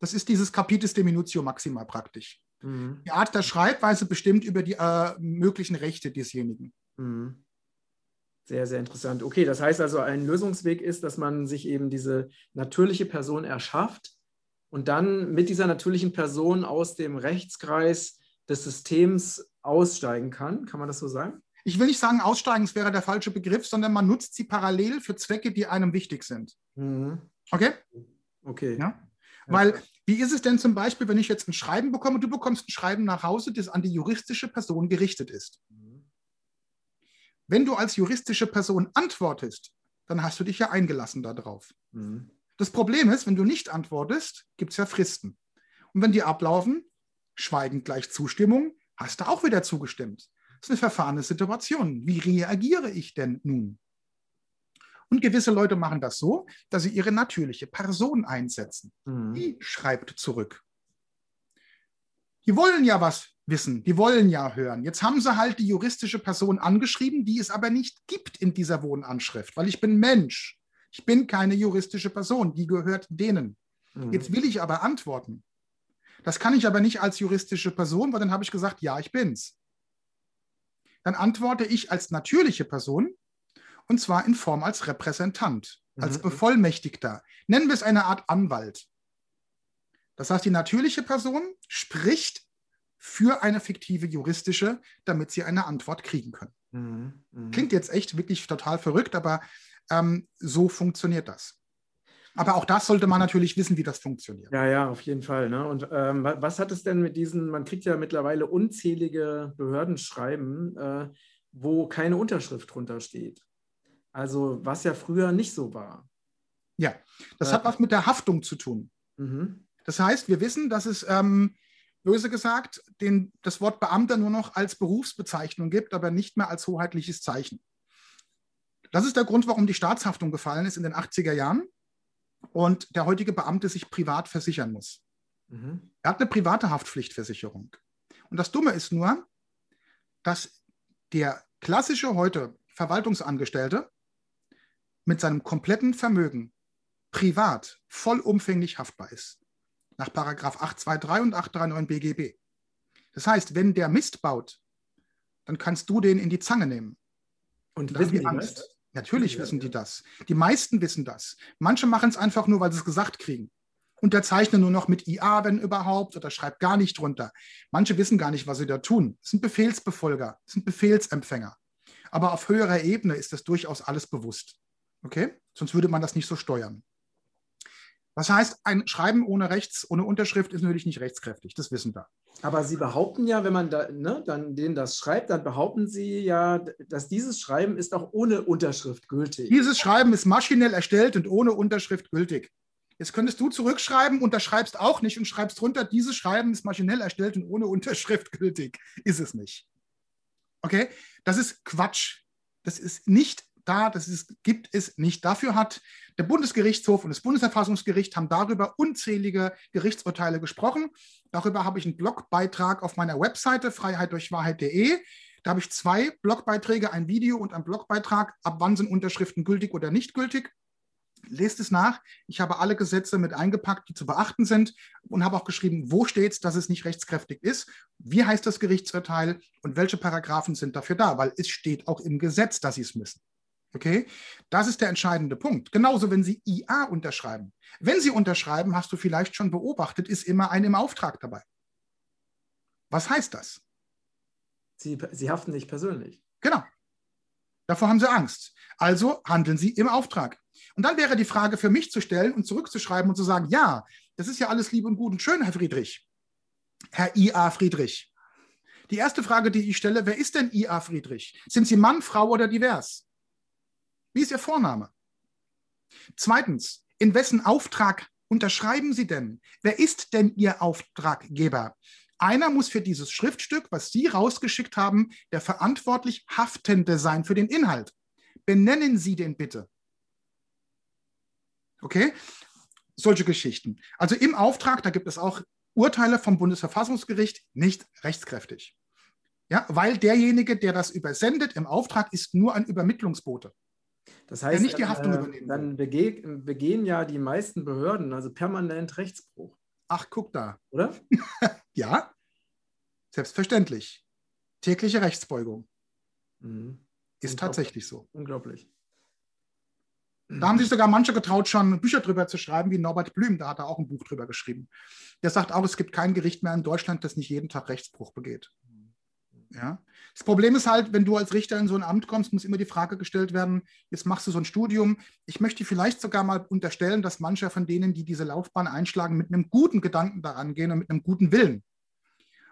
Das ist dieses Capitis de Minutio Maxima praktisch. Mhm. Die Art der Schreibweise bestimmt über die äh, möglichen Rechte desjenigen. Mhm. Sehr, sehr interessant. Okay, das heißt also, ein Lösungsweg ist, dass man sich eben diese natürliche Person erschafft und dann mit dieser natürlichen Person aus dem Rechtskreis des Systems aussteigen kann. Kann man das so sagen? Ich will nicht sagen, aussteigen, wäre der falsche Begriff, sondern man nutzt sie parallel für Zwecke, die einem wichtig sind. Mhm. Okay? Okay. Ja? Weil, wie ist es denn zum Beispiel, wenn ich jetzt ein Schreiben bekomme, du bekommst ein Schreiben nach Hause, das an die juristische Person gerichtet ist? Wenn du als juristische Person antwortest, dann hast du dich ja eingelassen darauf. Mhm. Das Problem ist, wenn du nicht antwortest, gibt es ja Fristen. Und wenn die ablaufen, schweigend gleich Zustimmung, hast du auch wieder zugestimmt. Das ist eine verfahrene Situation. Wie reagiere ich denn nun? Und gewisse Leute machen das so, dass sie ihre natürliche Person einsetzen. Mhm. Die schreibt zurück. Die wollen ja was wissen, die wollen ja hören. Jetzt haben sie halt die juristische Person angeschrieben, die es aber nicht gibt in dieser Wohnanschrift, weil ich bin Mensch. Ich bin keine juristische Person, die gehört denen. Mhm. Jetzt will ich aber antworten. Das kann ich aber nicht als juristische Person, weil dann habe ich gesagt, ja, ich bin's. Dann antworte ich als natürliche Person und zwar in Form als Repräsentant, als mhm. Bevollmächtigter. Nennen wir es eine Art Anwalt. Das heißt, die natürliche Person spricht für eine fiktive juristische, damit sie eine Antwort kriegen können. Mhm. Mhm. Klingt jetzt echt wirklich total verrückt, aber ähm, so funktioniert das. Aber auch das sollte man natürlich wissen, wie das funktioniert. Ja, ja, auf jeden Fall. Ne? Und ähm, was hat es denn mit diesen, man kriegt ja mittlerweile unzählige Behördenschreiben, äh, wo keine Unterschrift drunter steht. Also was ja früher nicht so war. Ja, das äh, hat was mit der Haftung zu tun. Mhm. Das heißt, wir wissen, dass es, ähm, böse gesagt, den, das Wort Beamter nur noch als Berufsbezeichnung gibt, aber nicht mehr als hoheitliches Zeichen. Das ist der Grund, warum die Staatshaftung gefallen ist in den 80er Jahren und der heutige Beamte sich privat versichern muss. Mhm. Er hat eine private Haftpflichtversicherung. Und das Dumme ist nur, dass der klassische heute Verwaltungsangestellte mit seinem kompletten Vermögen privat vollumfänglich haftbar ist. Nach Paragraph 823 und 839 BGB. Das heißt, wenn der Mist baut, dann kannst du den in die Zange nehmen. Und wissen die Angst. Das? Natürlich wissen die das. Die meisten wissen das. Manche machen es einfach nur, weil sie es gesagt kriegen. Unterzeichnen nur noch mit IA, wenn überhaupt, oder schreibt gar nicht drunter. Manche wissen gar nicht, was sie da tun. Das sind Befehlsbefolger, das sind Befehlsempfänger. Aber auf höherer Ebene ist das durchaus alles bewusst. Okay? Sonst würde man das nicht so steuern. Das heißt, ein Schreiben ohne Rechts, ohne Unterschrift ist natürlich nicht rechtskräftig. Das wissen wir. Aber Sie behaupten ja, wenn man da, ne, dann denen das schreibt, dann behaupten Sie ja, dass dieses Schreiben ist auch ohne Unterschrift gültig. Dieses Schreiben ist maschinell erstellt und ohne Unterschrift gültig. Jetzt könntest du zurückschreiben, unterschreibst auch nicht und schreibst drunter, dieses Schreiben ist maschinell erstellt und ohne Unterschrift gültig. Ist es nicht. Okay? Das ist Quatsch. Das ist nicht da, das ist, gibt es nicht. Dafür hat der Bundesgerichtshof und das Bundesverfassungsgericht haben darüber unzählige Gerichtsurteile gesprochen. Darüber habe ich einen Blogbeitrag auf meiner Webseite freiheitdurchwahrheit.de. Da habe ich zwei Blogbeiträge, ein Video und einen Blogbeitrag, ab wann sind Unterschriften gültig oder nicht gültig. Lest es nach. Ich habe alle Gesetze mit eingepackt, die zu beachten sind und habe auch geschrieben, wo steht es, dass es nicht rechtskräftig ist, wie heißt das Gerichtsurteil und welche Paragraphen sind dafür da, weil es steht auch im Gesetz, dass sie es müssen. Okay? Das ist der entscheidende Punkt. Genauso, wenn Sie IA unterschreiben. Wenn Sie unterschreiben, hast du vielleicht schon beobachtet, ist immer ein im Auftrag dabei. Was heißt das? Sie, Sie haften nicht persönlich. Genau. Davor haben Sie Angst. Also handeln Sie im Auftrag. Und dann wäre die Frage für mich zu stellen und zurückzuschreiben und zu sagen, ja, das ist ja alles lieb und gut und schön, Herr Friedrich. Herr IA Friedrich. Die erste Frage, die ich stelle, wer ist denn IA Friedrich? Sind Sie Mann, Frau oder divers? Wie ist Ihr Vorname? Zweitens, in wessen Auftrag unterschreiben Sie denn? Wer ist denn Ihr Auftraggeber? Einer muss für dieses Schriftstück, was Sie rausgeschickt haben, der verantwortlich Haftende sein für den Inhalt. Benennen Sie den bitte. Okay? Solche Geschichten. Also im Auftrag, da gibt es auch Urteile vom Bundesverfassungsgericht, nicht rechtskräftig. Ja, weil derjenige, der das übersendet im Auftrag, ist nur ein Übermittlungsbote. Das heißt, nicht die Haftung äh, übernehmen. Dann bege begehen ja die meisten Behörden also permanent Rechtsbruch. Ach, guck da. Oder? ja, selbstverständlich. Tägliche Rechtsbeugung. Mhm. Ist tatsächlich so. Unglaublich. Da haben sich sogar manche getraut, schon Bücher drüber zu schreiben, wie Norbert Blüm, da hat er auch ein Buch drüber geschrieben. Der sagt auch, es gibt kein Gericht mehr in Deutschland, das nicht jeden Tag Rechtsbruch begeht. Ja? Das Problem ist halt, wenn du als Richter in so ein Amt kommst, muss immer die Frage gestellt werden, jetzt machst du so ein Studium. Ich möchte vielleicht sogar mal unterstellen, dass manche von denen, die diese Laufbahn einschlagen, mit einem guten Gedanken daran gehen und mit einem guten Willen.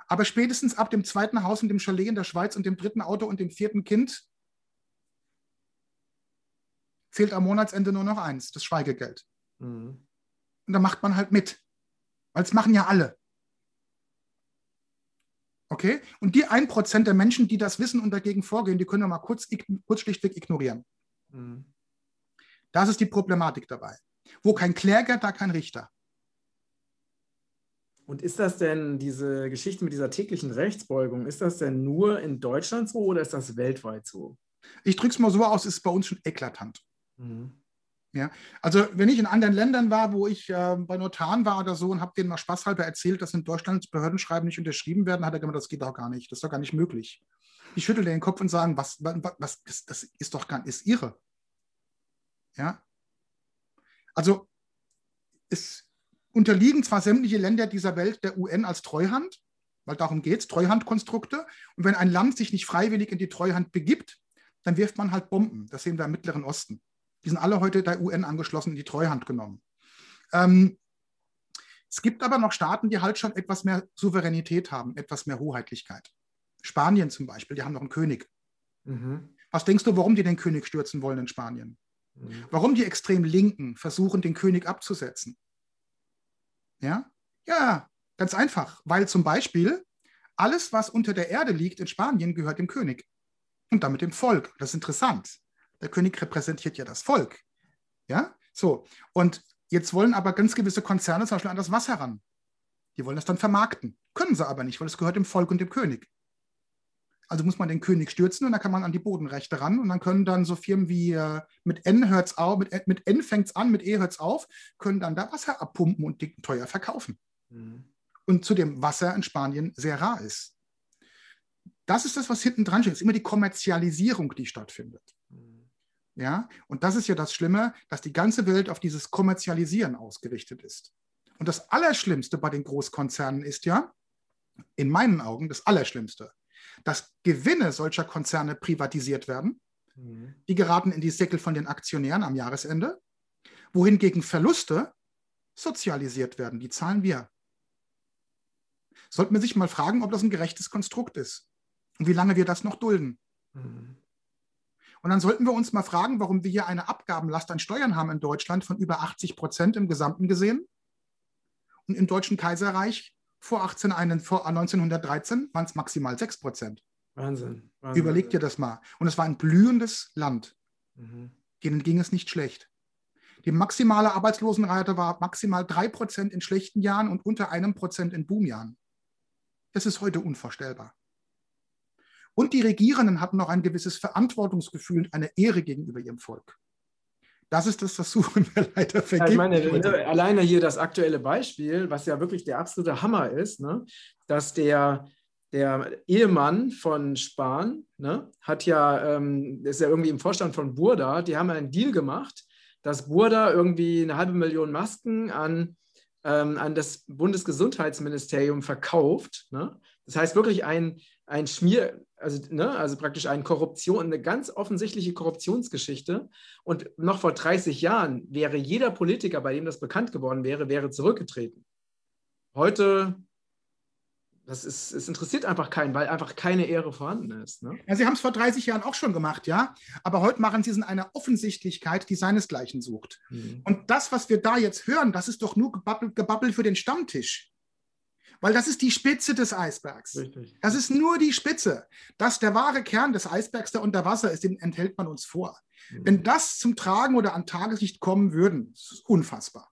Aber spätestens ab dem zweiten Haus und dem Chalet in der Schweiz und dem dritten Auto und dem vierten Kind fehlt am Monatsende nur noch eins, das Schweigegeld. Mhm. Und da macht man halt mit. Weil es machen ja alle. Okay? Und die 1% der Menschen, die das wissen und dagegen vorgehen, die können wir mal kurz, kurz schlichtweg ignorieren. Mhm. Das ist die Problematik dabei. Wo kein Kläger, da kein Richter. Und ist das denn diese Geschichte mit dieser täglichen Rechtsbeugung, ist das denn nur in Deutschland so oder ist das weltweit so? Ich drücke es mal so aus, ist bei uns schon eklatant. Mhm. Ja, also wenn ich in anderen Ländern war, wo ich äh, bei Notaren war oder so und habe denen mal spaßhalber erzählt, dass in Deutschland Behördenschreiben nicht unterschrieben werden, hat er gemeint, das geht doch gar nicht, das ist doch gar nicht möglich. Ich schüttel den Kopf und sage, was, was, was das, das ist doch gar nicht, ist irre. Ja, also es unterliegen zwar sämtliche Länder dieser Welt der UN als Treuhand, weil darum geht es, Treuhandkonstrukte. Und wenn ein Land sich nicht freiwillig in die Treuhand begibt, dann wirft man halt Bomben. Das sehen wir im Mittleren Osten. Die sind alle heute der UN angeschlossen, in die Treuhand genommen. Ähm, es gibt aber noch Staaten, die halt schon etwas mehr Souveränität haben, etwas mehr Hoheitlichkeit. Spanien zum Beispiel, die haben noch einen König. Mhm. Was denkst du, warum die den König stürzen wollen in Spanien? Mhm. Warum die extrem Linken versuchen, den König abzusetzen? Ja? Ja, ganz einfach, weil zum Beispiel alles, was unter der Erde liegt in Spanien, gehört dem König und damit dem Volk. Das ist interessant. Der König repräsentiert ja das Volk. Ja, so. Und jetzt wollen aber ganz gewisse Konzerne zum Beispiel an das Wasser ran. Die wollen das dann vermarkten. Können sie aber nicht, weil es gehört dem Volk und dem König. Also muss man den König stürzen und dann kann man an die Bodenrechte ran und dann können dann so Firmen wie äh, mit N hört's auf, mit, mit N fängt's an, mit E hört's auf, können dann da Wasser abpumpen und dick teuer verkaufen. Mhm. Und zu dem Wasser in Spanien sehr rar ist. Das ist das, was hinten dran steht. Es ist immer die Kommerzialisierung, die stattfindet. Ja, und das ist ja das Schlimme, dass die ganze Welt auf dieses Kommerzialisieren ausgerichtet ist. Und das Allerschlimmste bei den Großkonzernen ist ja, in meinen Augen, das Allerschlimmste, dass Gewinne solcher Konzerne privatisiert werden. Mhm. Die geraten in die Säckel von den Aktionären am Jahresende, wohingegen Verluste sozialisiert werden. Die zahlen wir. Sollten wir sich mal fragen, ob das ein gerechtes Konstrukt ist und wie lange wir das noch dulden. Mhm. Und dann sollten wir uns mal fragen, warum wir hier eine Abgabenlast an Steuern haben in Deutschland von über 80 Prozent im Gesamten gesehen. Und im Deutschen Kaiserreich vor, 18, vor 1913 waren es maximal 6 Prozent. Wahnsinn, Wahnsinn. Überleg dir das mal. Und es war ein blühendes Land. Mhm. Denen ging es nicht schlecht. Die maximale Arbeitslosenrate war maximal 3 Prozent in schlechten Jahren und unter einem Prozent in Boomjahren. Das ist heute unvorstellbar. Und die Regierenden hatten noch ein gewisses Verantwortungsgefühl und eine Ehre gegenüber ihrem Volk. Das ist das, was suchen wir leider vergeblich. Ja, ich meine, alleine hier das aktuelle Beispiel, was ja wirklich der absolute Hammer ist, ne, dass der, der Ehemann von Spahn ne, hat ja, ähm, ist ja irgendwie im Vorstand von Burda, die haben einen Deal gemacht, dass Burda irgendwie eine halbe Million Masken an, ähm, an das Bundesgesundheitsministerium verkauft. Ne? Das heißt wirklich ein, ein Schmier, also, ne, also praktisch eine Korruption, eine ganz offensichtliche Korruptionsgeschichte. Und noch vor 30 Jahren wäre jeder Politiker, bei dem das bekannt geworden wäre, wäre zurückgetreten. Heute, das ist, es interessiert einfach keinen, weil einfach keine Ehre vorhanden ist. Ne? Ja, Sie haben es vor 30 Jahren auch schon gemacht, ja. Aber heute machen Sie es in einer Offensichtlichkeit, die seinesgleichen sucht. Mhm. Und das, was wir da jetzt hören, das ist doch nur Gebabbel, Gebabbel für den Stammtisch. Weil das ist die Spitze des Eisbergs. Richtig. Das ist nur die Spitze. Dass der wahre Kern des Eisbergs, der unter Wasser ist, den enthält man uns vor. Mhm. Wenn das zum Tragen oder an Tageslicht kommen würden, ist unfassbar.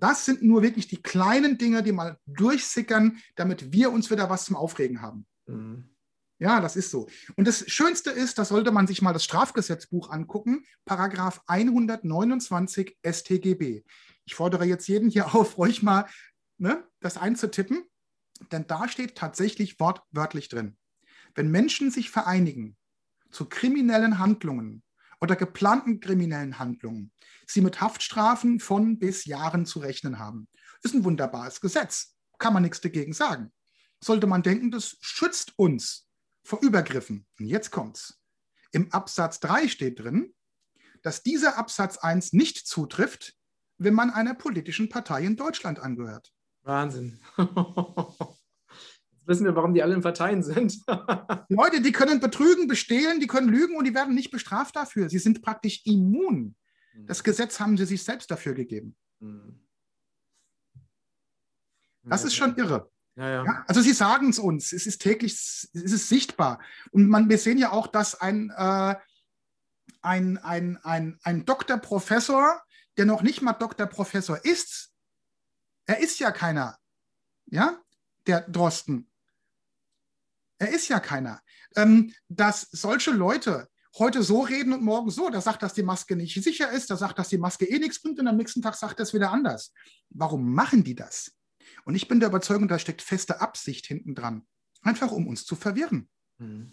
Das sind nur wirklich die kleinen Dinge, die mal durchsickern, damit wir uns wieder was zum Aufregen haben. Mhm. Ja, das ist so. Und das Schönste ist, da sollte man sich mal das Strafgesetzbuch angucken, Paragraph 129 StGB. Ich fordere jetzt jeden hier auf, ruhig mal ne, das einzutippen. Denn da steht tatsächlich wortwörtlich drin, wenn Menschen sich vereinigen zu kriminellen Handlungen oder geplanten kriminellen Handlungen, sie mit Haftstrafen von bis Jahren zu rechnen haben. Ist ein wunderbares Gesetz. Kann man nichts dagegen sagen. Sollte man denken, das schützt uns vor Übergriffen. Und jetzt kommt's. Im Absatz 3 steht drin, dass dieser Absatz 1 nicht zutrifft, wenn man einer politischen Partei in Deutschland angehört. Wahnsinn. Jetzt wissen wir, warum die alle in Parteien sind. Leute, die können betrügen, bestehlen, die können lügen und die werden nicht bestraft dafür. Sie sind praktisch immun. Mhm. Das Gesetz haben sie sich selbst dafür gegeben. Mhm. Das ist schon irre. Ja, ja. Ja, also sie sagen es uns, es ist täglich, es ist sichtbar. Und man, wir sehen ja auch, dass ein, äh, ein, ein, ein, ein Doktorprofessor, der noch nicht mal Doktorprofessor ist, er ist ja keiner, ja, der Drosten. Er ist ja keiner. Ähm, dass solche Leute heute so reden und morgen so, da sagt, dass die Maske nicht sicher ist, da sagt, dass die Maske eh nichts bringt und am nächsten Tag sagt er es wieder anders. Warum machen die das? Und ich bin der Überzeugung, da steckt feste Absicht hinten dran. Einfach um uns zu verwirren. Mhm.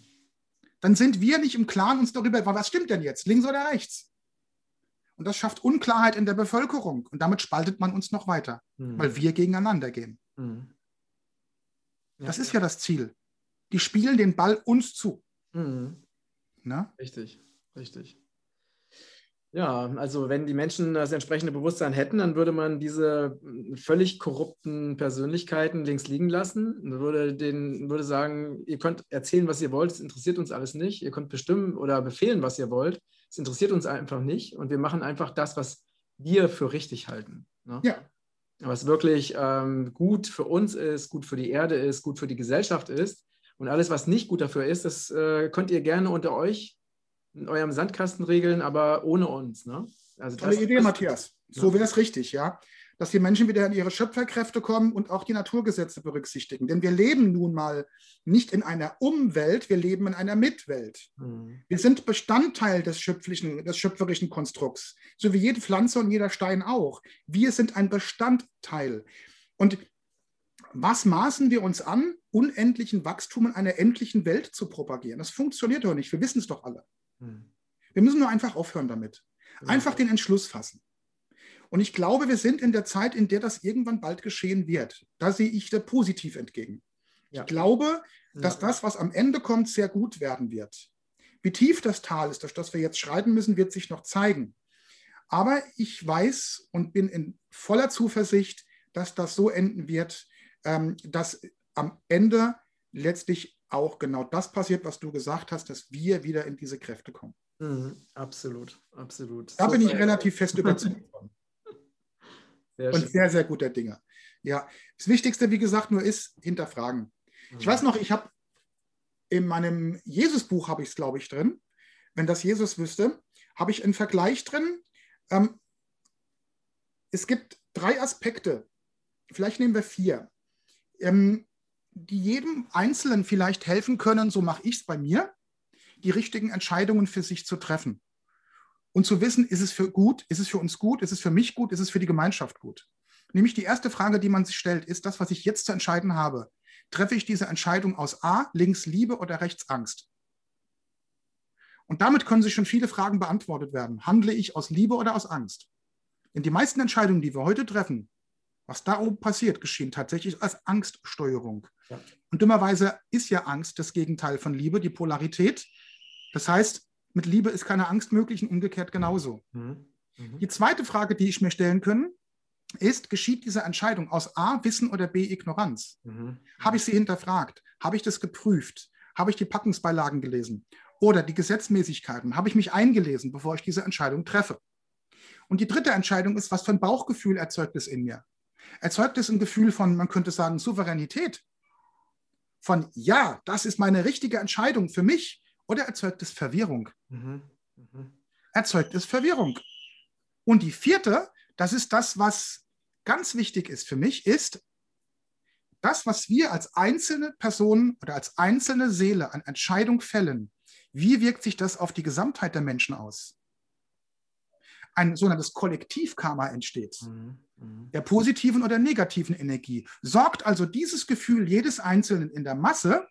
Dann sind wir nicht im Klaren uns darüber, was stimmt denn jetzt, links oder rechts? Und das schafft Unklarheit in der Bevölkerung. Und damit spaltet man uns noch weiter, mhm. weil wir gegeneinander gehen. Mhm. Ja, das ist ja. das Ziel. Die spielen den Ball uns zu. Mhm. Richtig, richtig. Ja, also wenn die Menschen das entsprechende Bewusstsein hätten, dann würde man diese völlig korrupten Persönlichkeiten links liegen lassen. Man würde, den, würde sagen, ihr könnt erzählen, was ihr wollt, es interessiert uns alles nicht. Ihr könnt bestimmen oder befehlen, was ihr wollt. Es interessiert uns einfach nicht. Und wir machen einfach das, was wir für richtig halten. Ne? Ja. Was wirklich ähm, gut für uns ist, gut für die Erde ist, gut für die Gesellschaft ist. Und alles, was nicht gut dafür ist, das äh, könnt ihr gerne unter euch in eurem Sandkasten regeln, aber ohne uns. Ne? Also Tolle das, Idee, das, Matthias. So wäre es richtig, ja. Dass die Menschen wieder in ihre Schöpferkräfte kommen und auch die Naturgesetze berücksichtigen. Denn wir leben nun mal nicht in einer Umwelt, wir leben in einer Mitwelt. Mhm. Wir sind Bestandteil des, schöpflichen, des schöpferischen Konstrukts, so wie jede Pflanze und jeder Stein auch. Wir sind ein Bestandteil. Und was maßen wir uns an, unendlichen Wachstum in einer endlichen Welt zu propagieren? Das funktioniert doch nicht. Wir wissen es doch alle. Hm. Wir müssen nur einfach aufhören damit. Einfach den Entschluss fassen. Und ich glaube, wir sind in der Zeit, in der das irgendwann bald geschehen wird. Da sehe ich da positiv entgegen. Ja. Ich glaube, dass ja. das, was am Ende kommt, sehr gut werden wird. Wie tief das Tal ist, durch das wir jetzt schreiten müssen, wird sich noch zeigen. Aber ich weiß und bin in voller Zuversicht, dass das so enden wird, ähm, dass am Ende letztlich auch genau das passiert, was du gesagt hast, dass wir wieder in diese Kräfte kommen. Mhm, absolut, absolut. Da so bin ich relativ fest überzeugt von. Sehr Und schön. sehr, sehr guter Dinge. Ja, das Wichtigste, wie gesagt, nur ist hinterfragen. Mhm. Ich weiß noch, ich habe in meinem Jesus-Buch, habe ich es, glaube ich, drin. Wenn das Jesus wüsste, habe ich einen Vergleich drin. Ähm, es gibt drei Aspekte, vielleicht nehmen wir vier. Ähm, die jedem Einzelnen vielleicht helfen können, so mache ich es bei mir, die richtigen Entscheidungen für sich zu treffen. Und zu wissen, ist es für gut, ist es für uns gut, ist es für mich gut, ist es für die Gemeinschaft gut. Nämlich die erste Frage, die man sich stellt, ist das, was ich jetzt zu entscheiden habe. Treffe ich diese Entscheidung aus A, links Liebe oder rechts Angst? Und damit können sich schon viele Fragen beantwortet werden. Handle ich aus Liebe oder aus Angst? Denn die meisten Entscheidungen, die wir heute treffen, was da oben passiert, geschehen tatsächlich als Angststeuerung. Ja. Und dummerweise ist ja Angst das Gegenteil von Liebe, die Polarität. Das heißt, mit Liebe ist keine Angst möglich und umgekehrt genauso. Mhm. Mhm. Die zweite Frage, die ich mir stellen kann, ist, geschieht diese Entscheidung aus A, Wissen oder B, Ignoranz? Mhm. Habe ich sie hinterfragt? Habe ich das geprüft? Habe ich die Packungsbeilagen gelesen? Oder die Gesetzmäßigkeiten? Habe ich mich eingelesen, bevor ich diese Entscheidung treffe? Und die dritte Entscheidung ist, was für ein Bauchgefühl erzeugt es in mir? Erzeugt es ein Gefühl von, man könnte sagen, Souveränität. Von ja, das ist meine richtige Entscheidung für mich. Oder erzeugt es Verwirrung? Mhm. Mhm. Erzeugt es Verwirrung. Und die vierte, das ist das, was ganz wichtig ist für mich, ist, das, was wir als einzelne Personen oder als einzelne Seele an Entscheidung fällen, wie wirkt sich das auf die Gesamtheit der Menschen aus? Ein sogenanntes Kollektivkarma entsteht. Mhm. Mhm. der positiven oder negativen Energie. Sorgt also dieses Gefühl jedes Einzelnen in der Masse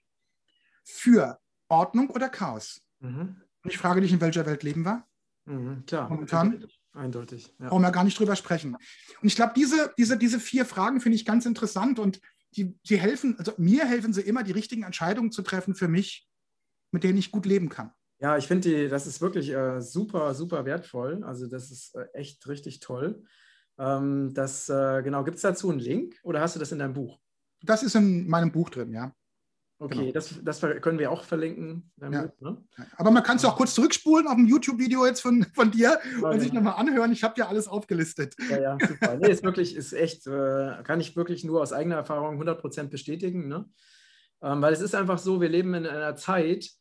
für Ordnung oder Chaos? Mhm. Und ich frage dich, in welcher Welt leben wir? Mhm, klar. Momentan? Eindeutig. Ja. Brauchen wir gar nicht drüber sprechen. Und ich glaube, diese, diese, diese vier Fragen finde ich ganz interessant und die, die helfen, also mir helfen sie immer, die richtigen Entscheidungen zu treffen für mich, mit denen ich gut leben kann. Ja, ich finde, das ist wirklich äh, super, super wertvoll. Also das ist äh, echt richtig toll. Ähm, das, äh, genau, gibt es dazu einen Link oder hast du das in deinem Buch? Das ist in meinem Buch drin, ja. Okay, genau. das, das können wir auch verlinken. Ja. Ne? Aber man kann es auch kurz zurückspulen auf dem YouTube-Video jetzt von, von dir ja, und sich nochmal anhören. Ich habe dir alles aufgelistet. Ja, ja, super. nee, ist wirklich, ist echt, äh, kann ich wirklich nur aus eigener Erfahrung 100% bestätigen. Ne? Ähm, weil es ist einfach so, wir leben in einer Zeit,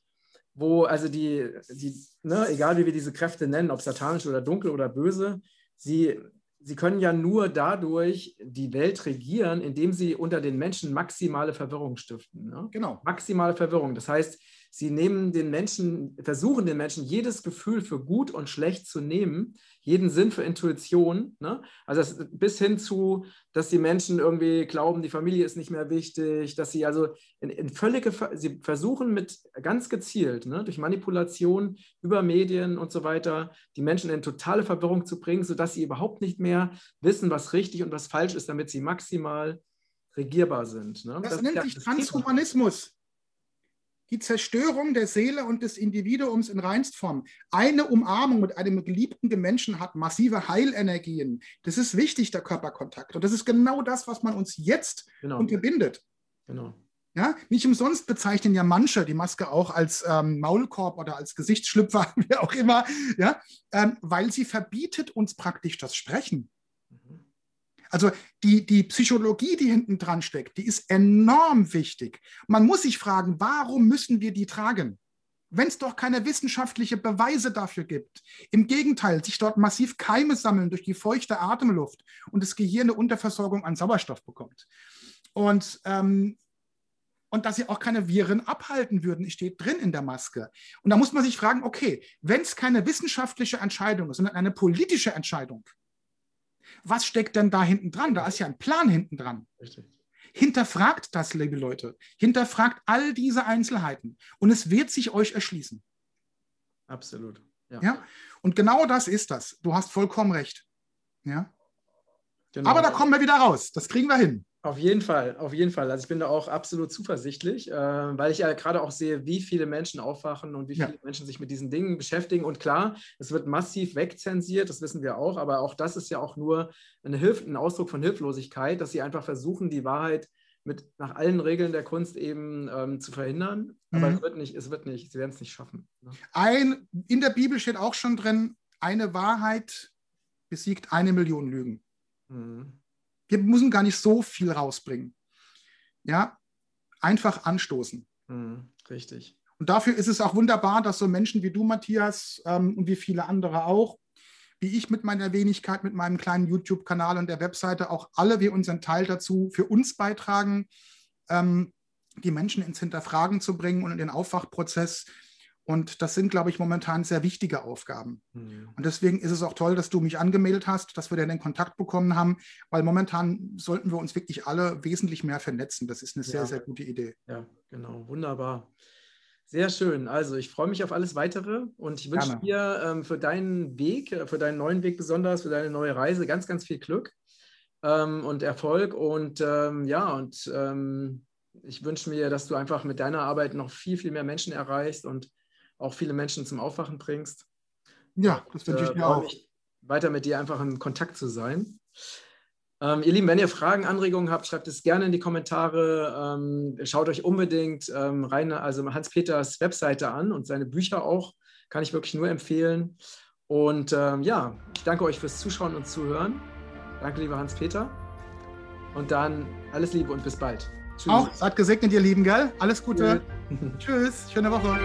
wo also die, die ne, egal wie wir diese Kräfte nennen, ob satanisch oder dunkel oder böse, sie sie können ja nur dadurch die Welt regieren, indem sie unter den Menschen maximale Verwirrung stiften. Ne? Genau. Maximale Verwirrung. Das heißt, sie nehmen den Menschen, versuchen den Menschen jedes Gefühl für gut und schlecht zu nehmen, jeden Sinn für Intuition. Ne? Also das, bis hin zu, dass die Menschen irgendwie glauben, die Familie ist nicht mehr wichtig, dass sie also in, in völlige, sie versuchen mit ganz gezielt, ne, durch Manipulation über Medien und so weiter, die Menschen in totale Verwirrung zu bringen, sodass sie überhaupt nicht mehr wissen, was richtig und was falsch ist, damit sie maximal regierbar sind. Ne? Das, das, nennt sich Transhumanismus die Zerstörung der Seele und des Individuums in Reinstform. Eine Umarmung mit einem geliebten Menschen hat massive Heilenergien. Das ist wichtig, der Körperkontakt. Und das ist genau das, was man uns jetzt genau. unterbindet. Genau. Ja, nicht umsonst bezeichnen ja manche die Maske auch als ähm, Maulkorb oder als Gesichtsschlüpfer, wie auch immer, ja, ähm, weil sie verbietet uns praktisch das Sprechen. Also die, die Psychologie, die hinten dran steckt, die ist enorm wichtig. Man muss sich fragen, warum müssen wir die tragen? Wenn es doch keine wissenschaftlichen Beweise dafür gibt. Im Gegenteil, sich dort massiv Keime sammeln durch die feuchte Atemluft und das Gehirn eine Unterversorgung an Sauerstoff bekommt. Und, ähm, und dass sie auch keine Viren abhalten würden, steht drin in der Maske. Und da muss man sich fragen, okay, wenn es keine wissenschaftliche Entscheidung ist, sondern eine politische Entscheidung, was steckt denn da hinten dran? Da ist ja ein Plan hinten dran. Richtig. Hinterfragt das, liebe Leute. Hinterfragt all diese Einzelheiten und es wird sich euch erschließen. Absolut. Ja. ja? Und genau das ist das. Du hast vollkommen recht. Ja. Genau. Aber da kommen wir wieder raus. Das kriegen wir hin. Auf jeden Fall, auf jeden Fall. Also ich bin da auch absolut zuversichtlich, äh, weil ich ja gerade auch sehe, wie viele Menschen aufwachen und wie viele ja. Menschen sich mit diesen Dingen beschäftigen. Und klar, es wird massiv wegzensiert, das wissen wir auch, aber auch das ist ja auch nur eine Hilf ein Ausdruck von Hilflosigkeit, dass sie einfach versuchen, die Wahrheit mit nach allen Regeln der Kunst eben ähm, zu verhindern. Aber mhm. es wird nicht, es wird nicht, sie werden es nicht schaffen. Ne? Ein, in der Bibel steht auch schon drin, eine Wahrheit besiegt eine Million Lügen. Mhm wir müssen gar nicht so viel rausbringen. Ja, einfach anstoßen. Mhm, richtig. Und dafür ist es auch wunderbar, dass so Menschen wie du, Matthias, ähm, und wie viele andere auch, wie ich mit meiner Wenigkeit, mit meinem kleinen YouTube-Kanal und der Webseite, auch alle wir unseren Teil dazu für uns beitragen, ähm, die Menschen ins Hinterfragen zu bringen und in den Aufwachprozess und das sind, glaube ich, momentan sehr wichtige Aufgaben. Mhm. Und deswegen ist es auch toll, dass du mich angemeldet hast, dass wir dann den Kontakt bekommen haben, weil momentan sollten wir uns wirklich alle wesentlich mehr vernetzen. Das ist eine sehr, ja. sehr gute Idee. Ja, genau. Wunderbar. Sehr schön. Also ich freue mich auf alles weitere und ich wünsche dir ähm, für deinen Weg, äh, für deinen neuen Weg besonders, für deine neue Reise ganz, ganz viel Glück ähm, und Erfolg. Und ähm, ja, und ähm, ich wünsche mir, dass du einfach mit deiner Arbeit noch viel, viel mehr Menschen erreichst und auch viele Menschen zum Aufwachen bringst. Ja, das wünsche ich mir äh, auch. Weiter mit dir einfach in Kontakt zu sein. Ähm, ihr Lieben, wenn ihr Fragen, Anregungen habt, schreibt es gerne in die Kommentare. Ähm, schaut euch unbedingt ähm, rein, also Hans-Peters Webseite an und seine Bücher auch. Kann ich wirklich nur empfehlen. Und ähm, ja, ich danke euch fürs Zuschauen und Zuhören. Danke, lieber Hans-Peter. Und dann alles Liebe und bis bald. Tschüss. Auch, seid gesegnet, ihr Lieben, gell? Alles Gute. Tschüss. Schöne Woche.